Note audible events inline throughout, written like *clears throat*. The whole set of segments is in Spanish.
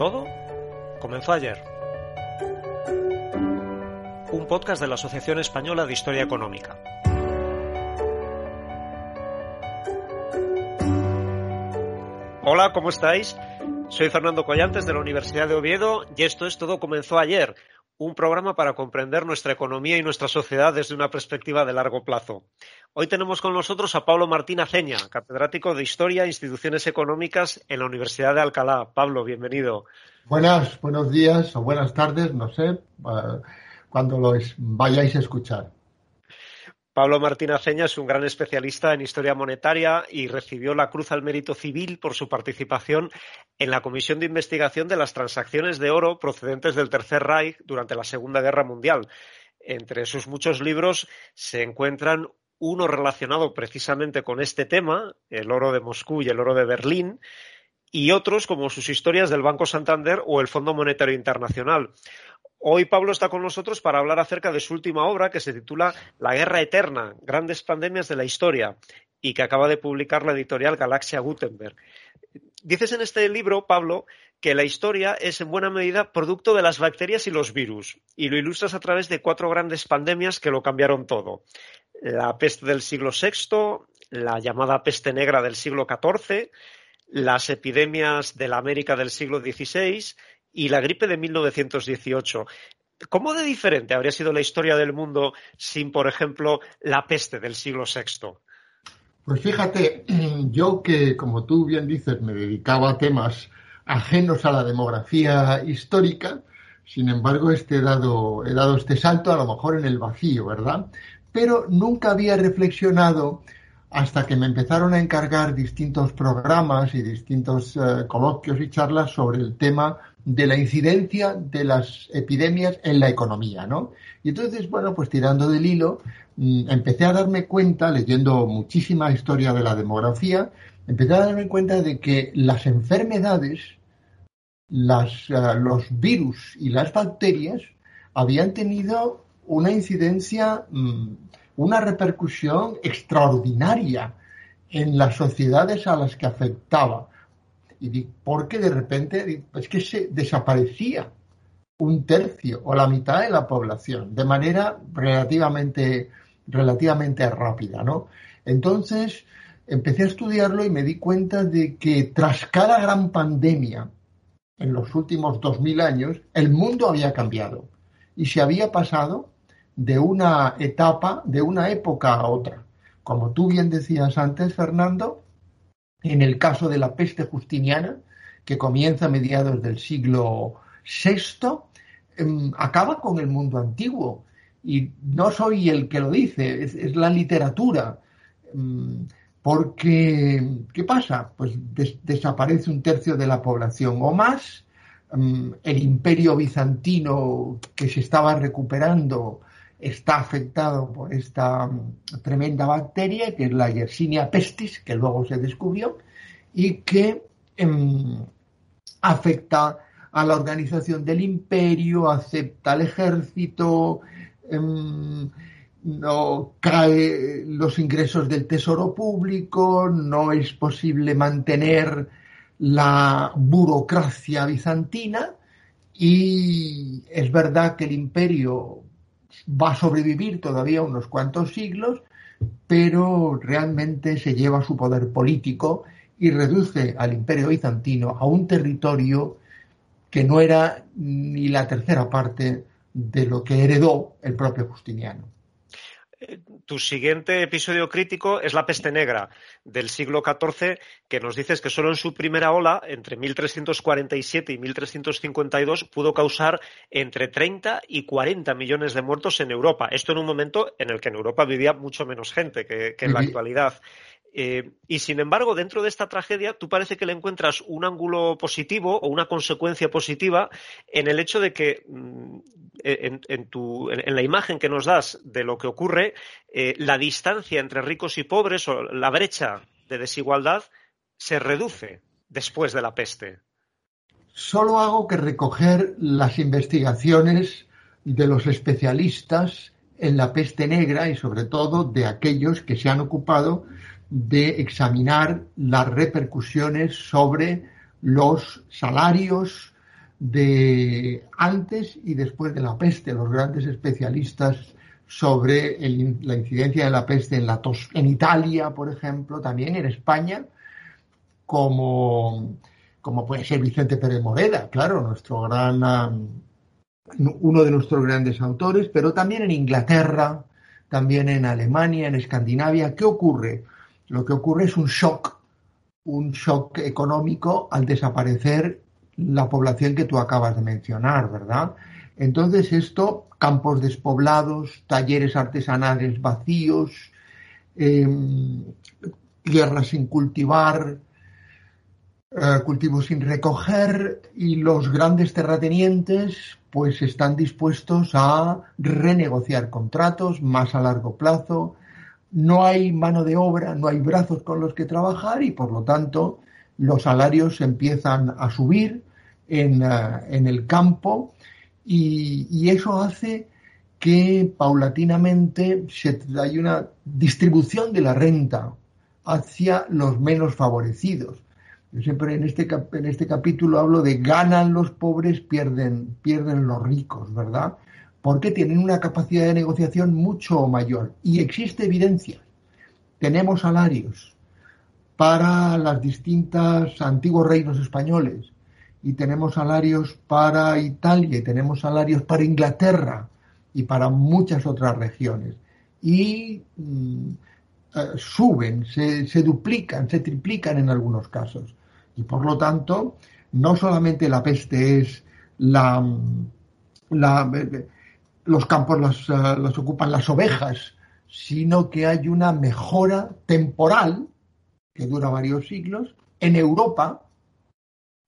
Todo comenzó ayer. Un podcast de la Asociación Española de Historia Económica. Hola, ¿cómo estáis? Soy Fernando Collantes de la Universidad de Oviedo y esto es Todo comenzó ayer, un programa para comprender nuestra economía y nuestra sociedad desde una perspectiva de largo plazo. Hoy tenemos con nosotros a Pablo Martín Aceña, catedrático de Historia e Instituciones Económicas en la Universidad de Alcalá. Pablo, bienvenido. Buenas, buenos días o buenas tardes, no sé, eh, cuando lo vayáis a escuchar. Pablo Martín Aceña es un gran especialista en historia monetaria y recibió la Cruz al Mérito Civil por su participación en la Comisión de Investigación de las Transacciones de Oro procedentes del Tercer Reich durante la Segunda Guerra Mundial. Entre sus muchos libros se encuentran uno relacionado precisamente con este tema, el oro de Moscú y el oro de Berlín, y otros como sus historias del Banco Santander o el Fondo Monetario Internacional. Hoy Pablo está con nosotros para hablar acerca de su última obra que se titula La Guerra Eterna, Grandes Pandemias de la Historia y que acaba de publicar la editorial Galaxia Gutenberg. Dices en este libro, Pablo, que la historia es en buena medida producto de las bacterias y los virus, y lo ilustras a través de cuatro grandes pandemias que lo cambiaron todo. La peste del siglo VI, la llamada peste negra del siglo XIV, las epidemias de la América del siglo XVI y la gripe de 1918. ¿Cómo de diferente habría sido la historia del mundo sin, por ejemplo, la peste del siglo VI? Pues fíjate, *clears throat* yo que, como tú bien dices, me dedicaba a temas ajenos a la demografía histórica, sin embargo, este dado, he dado este salto a lo mejor en el vacío, ¿verdad? Pero nunca había reflexionado hasta que me empezaron a encargar distintos programas y distintos eh, coloquios y charlas sobre el tema de la incidencia de las epidemias en la economía, ¿no? Y entonces, bueno, pues tirando del hilo, mm, empecé a darme cuenta, leyendo muchísima historia de la demografía, empecé a darme cuenta de que las enfermedades, las, eh, los virus y las bacterias habían tenido una incidencia mm, una repercusión extraordinaria en las sociedades a las que afectaba. Y porque de repente es que se desaparecía un tercio o la mitad de la población de manera relativamente, relativamente rápida, ¿no? Entonces empecé a estudiarlo y me di cuenta de que tras cada gran pandemia en los últimos dos mil años, el mundo había cambiado y se había pasado de una etapa, de una época a otra. Como tú bien decías antes, Fernando, en el caso de la peste justiniana, que comienza a mediados del siglo VI, em, acaba con el mundo antiguo. Y no soy el que lo dice, es, la literatura. Em, porque, ¿qué pasa? Pues desaparece un tercio de la población o más. Em, el imperio bizantino que se estaba recuperando está afectado por esta mm, tremenda bacteria, que es la Yersinia pestis, que luego se descubrió, y que em, afecta a la organización del imperio, acepta al ejército, em, no cae los ingresos del tesoro público, no es posible mantener la burocracia bizantina y es verdad que el imperio va a sobrevivir todavía unos cuantos siglos, pero realmente se lleva su poder político y reduce al imperio bizantino a un territorio que no era ni la tercera parte de lo que heredó el propio Justiniano tu siguiente episodio crítico es la peste negra del siglo XIV, que nos dices que solo en su primera ola, entre 1347 y 1352, pudo causar entre 30 y 40 millones de muertos en Europa. Esto en un momento en el que en Europa vivía mucho menos gente que, en la actualidad. Eh, y sin embargo, dentro de esta tragedia, tú parece que le encuentras un ángulo positivo o una consecuencia positiva en el hecho de que mm, en, la imagen que nos das de lo que ocurre, eh, la distancia entre ricos y pobres o la brecha de desigualdad se reduce después de la peste. Solo hago que recoger las investigaciones de los especialistas en la peste negra y sobre todo de aquellos que se han ocupado de examinar las repercusiones sobre los salarios, de antes y después de la peste. Los grandes especialistas sobre la incidencia de la peste en, la tos, en Italia, por ejemplo, también en España, como, como puede ser Vicente Pérez Moreda, claro, nuestro gran, uno de nuestros grandes autores, pero también en Inglaterra, también en Alemania, en Escandinavia. ¿Qué ocurre? Lo que ocurre es un shock, un shock económico al desaparecer la población que tú acabas de mencionar, ¿verdad? Entonces esto, campos despoblados, talleres artesanales vacíos, em, tierras sin cultivar, eh, cultivos sin recoger y los grandes terratenientes pues están dispuestos a renegociar contratos más a largo plazo. No hay mano de obra, no hay brazos con los que trabajar y por lo tanto los salarios empiezan a subir en, eh, el campo y, eso hace que paulatinamente se, hay una distribución de la renta hacia los menos favorecidos. Yo siempre en este, en este capítulo hablo de ganan los pobres, pierden, pierden los ricos, ¿verdad? Porque tienen una capacidad de negociación mucho mayor. Y existe evidencia. Tenemos salarios para las distintas antiguos reinos españoles y tenemos salarios para Italia y tenemos salarios para Inglaterra y para muchas otras regiones. Y mm, eh, suben, se, se duplican, se triplican en algunos casos. Y por lo tanto, no solamente la peste es la, los campos los, eh, los ocupan las ovejas, sino que hay una mejora temporal que dura varios siglos. En Europa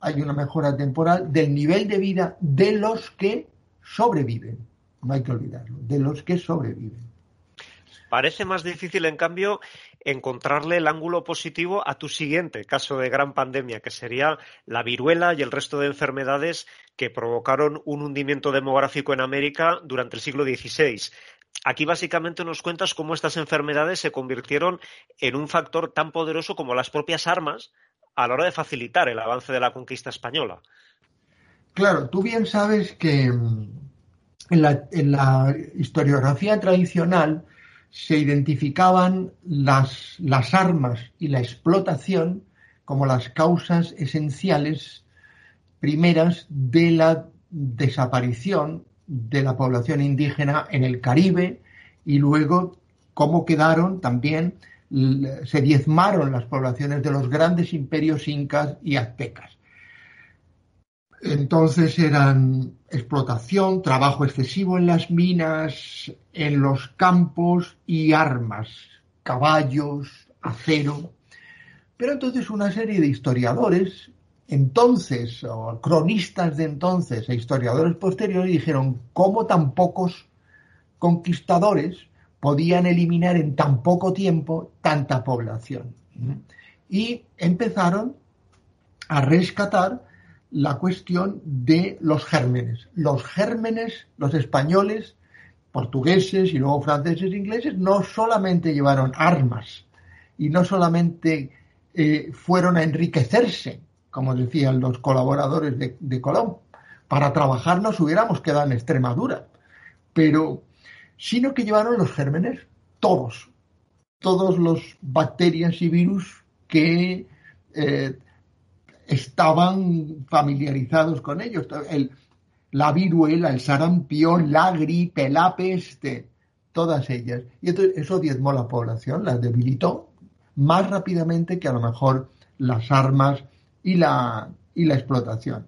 hay una mejora temporal del nivel de vida de los que sobreviven. No hay que olvidarlo, de los que sobreviven. Parece más difícil, en cambio, encontrarle el ángulo positivo a tu siguiente caso de gran pandemia, que sería la viruela y el resto de enfermedades que provocaron un hundimiento demográfico en América durante el siglo XVI. Aquí básicamente nos cuentas cómo estas enfermedades se convirtieron en un factor tan poderoso como las propias armas a la hora de facilitar el avance de la conquista española. Claro, tú bien sabes que en la, en la historiografía tradicional se identificaban las, las armas y la explotación como las causas esenciales primeras de la desaparición de la población indígena en el Caribe y luego cómo quedaron también, se diezmaron las poblaciones de los grandes imperios incas y aztecas. Entonces eran explotación, trabajo excesivo en las minas, en los campos y armas, caballos, acero. Pero entonces una serie de historiadores, entonces, o cronistas de entonces e historiadores posteriores dijeron cómo tan pocos conquistadores podían eliminar en tan poco tiempo tanta población. Y empezaron a rescatar la cuestión de los gérmenes. Los gérmenes, los españoles, portugueses y luego franceses e ingleses, no solamente llevaron armas y no solamente eh, fueron a enriquecerse, como decían los colaboradores de, Colón, para trabajar nos hubiéramos quedado en Extremadura, pero sino que llevaron los gérmenes, todos, todos los bacterias y virus que eh, estaban familiarizados con ellos. la viruela, el sarampión, la gripe, la peste, todas ellas. Y entonces eso diezmó la población, la debilitó más rápidamente que a lo mejor las armas y la, y la explotación.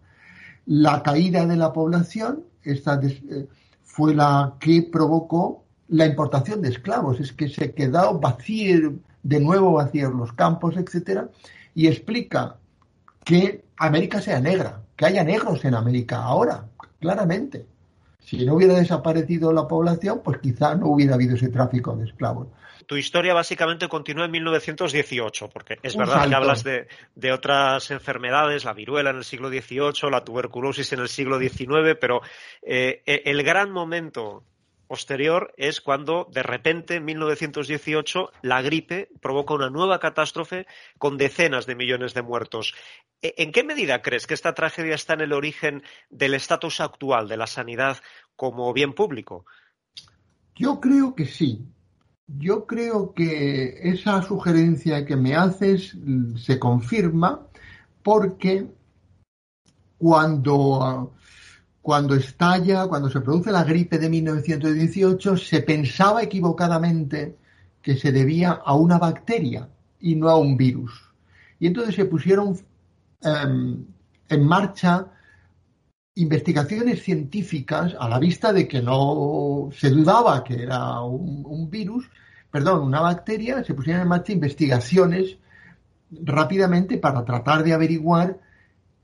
La caída de la población esta eh, fue la que provocó la importación de esclavos. Es que se quedó vacío, de nuevo vacíos los campos, etcétera, y explica que América sea negra, que haya negros en América ahora, claramente. Si no hubiera desaparecido la población, pues quizá no hubiera habido ese tráfico de esclavos. Tu historia básicamente continúa en 1918, porque es verdad que hablas de, otras enfermedades, la viruela en el siglo XVIII, la tuberculosis en el siglo XIX, pero eh, el gran momento posterior es cuando de repente en 1918 la gripe provoca una nueva catástrofe con decenas de millones de muertos. ¿E, ¿En qué medida crees que esta tragedia está en el origen del estatus actual de la sanidad como bien público? Yo creo que sí. Yo creo que esa sugerencia que me haces se confirma porque cuando, cuando estalla, cuando se produce la gripe de 1918, se pensaba equivocadamente que se debía a una bacteria y no a un virus. Y entonces se pusieron en marcha investigaciones científicas a la vista de que no se dudaba que era un, virus, perdón, una bacteria, se pusieron en marcha investigaciones rápidamente para tratar de averiguar,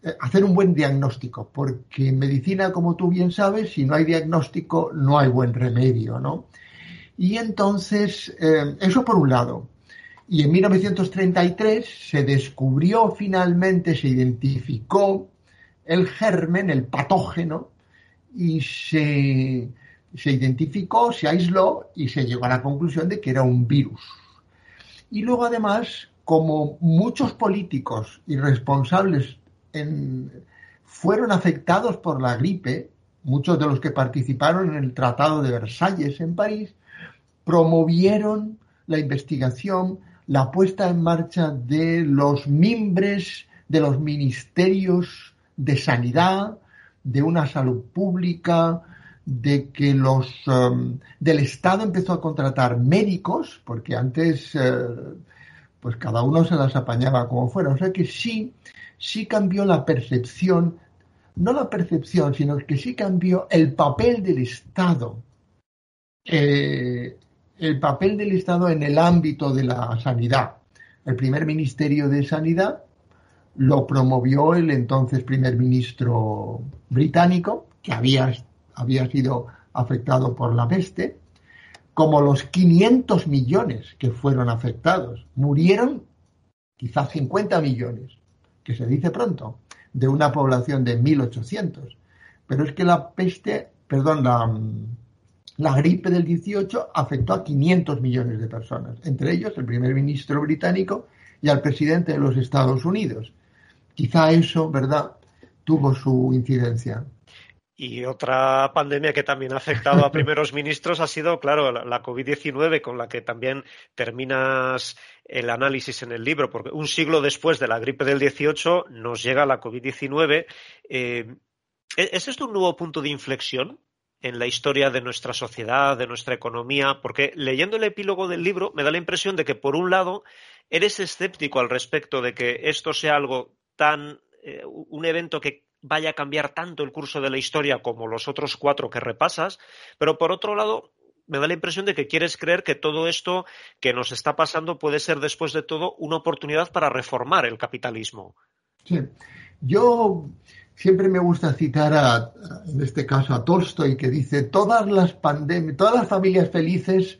eh, hacer un buen diagnóstico, porque en medicina, como tú bien sabes, si no hay diagnóstico, no hay buen remedio, ¿no? Y entonces, eh, eso por un lado. Y en 1933 se descubrió finalmente, se identificó el germen, el patógeno, y se, identificó, se aisló y se llegó a la conclusión de que era un virus. Y luego además, como muchos políticos irresponsables fueron afectados por la gripe, muchos de los que participaron en el Tratado de Versalles en París, promovieron la investigación, la puesta en marcha de los mimbres de los ministerios de sanidad, de una salud pública, de que los um, del Estado empezó a contratar médicos, porque antes eh, pues cada uno se las apañaba como fuera. O sea que sí, sí cambió la percepción, no la percepción, sino que sí cambió el papel del Estado. Eh, el papel del Estado en el ámbito de la sanidad. El primer ministerio de Sanidad lo promovió el entonces primer ministro británico, que había, había sido afectado por la peste, como los 500 millones que fueron afectados. Murieron quizás 50 millones, que se dice pronto, de una población de 1.800. Pero es que la peste, perdón, la, la gripe del 18 afectó a 500 millones de personas, entre ellos el primer ministro británico y al presidente de los Estados Unidos. Quizá eso, ¿verdad?, tuvo su incidencia. Y otra pandemia que también ha afectado a *laughs* primeros ministros ha sido, claro, la, COVID-19, con la que también terminas el análisis en el libro, porque un siglo después de la gripe del 18 nos llega la COVID-19. Eh, ¿Es esto un nuevo punto de inflexión en la historia de nuestra sociedad, de nuestra economía? Porque leyendo el epílogo del libro me da la impresión de que, por un lado, eres escéptico al respecto de que esto sea algo tan eh, un evento que vaya a cambiar tanto el curso de la historia como los otros cuatro que repasas, pero por otro lado, me da la impresión de que quieres creer que todo esto que nos está pasando puede ser después de todo una oportunidad para reformar el capitalismo. Sí, yo siempre me gusta citar a, en este caso a Tolstoy que dice todas las todas las familias felices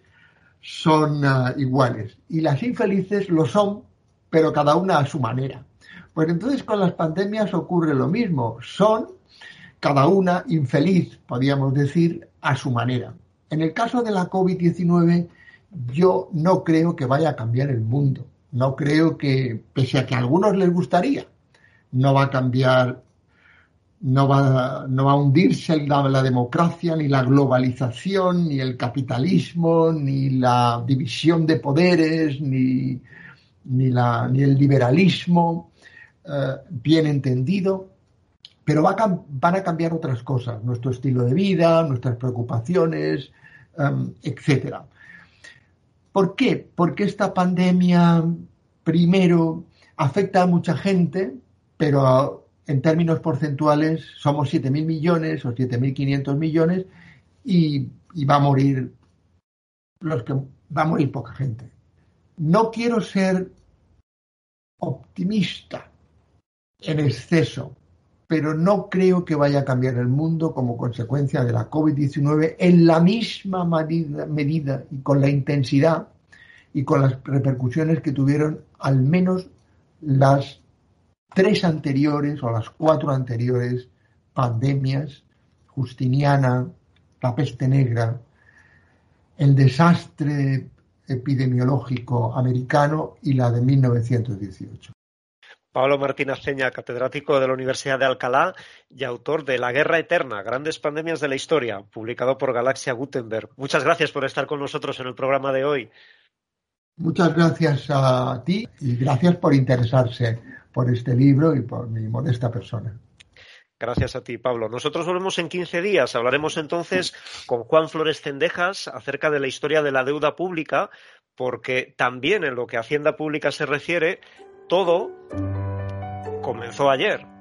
son ah, iguales y las infelices lo son, pero cada una a su manera. Pues entonces con las pandemias ocurre lo mismo. Son cada una infeliz, podríamos decir, a su manera. En el caso de la COVID-19, yo no creo que vaya a cambiar el mundo. No creo que, pese a que a algunos les gustaría, no va a cambiar, no va, no va a hundirse la, democracia, ni la globalización, ni el capitalismo, ni la división de poderes, ni, ni, la, ni el liberalismo. Eh, bien entendido, pero van a cambiar otras cosas, nuestro estilo de vida, nuestras preocupaciones, em, etcétera. ¿Por qué? Porque esta pandemia, primero, afecta a mucha gente, pero en términos porcentuales somos 7.000 millones o 7.500 millones y, y va a morir los que va a morir poca gente. No quiero ser optimista, en exceso, pero no creo que vaya a cambiar el mundo como consecuencia de la COVID-19 en la misma medida, y con la intensidad y con las repercusiones que tuvieron al menos las tres anteriores o las cuatro anteriores pandemias, Justiniana, la peste negra, el desastre epidemiológico americano y la de 1918. Pablo Martínez Ceña, catedrático de la Universidad de Alcalá y autor de La Guerra Eterna, Grandes Pandemias de la Historia, publicado por Galaxia Gutenberg. Muchas gracias por estar con nosotros en el programa de hoy. Muchas gracias a ti y gracias por interesarse por este libro y por mi modesta persona. Gracias a ti, Pablo. Nosotros volvemos en 15 días. Hablaremos entonces con Juan Flores Cendejas acerca de la historia de la deuda pública, porque también en lo que a Hacienda Pública se refiere, todo comenzó ayer.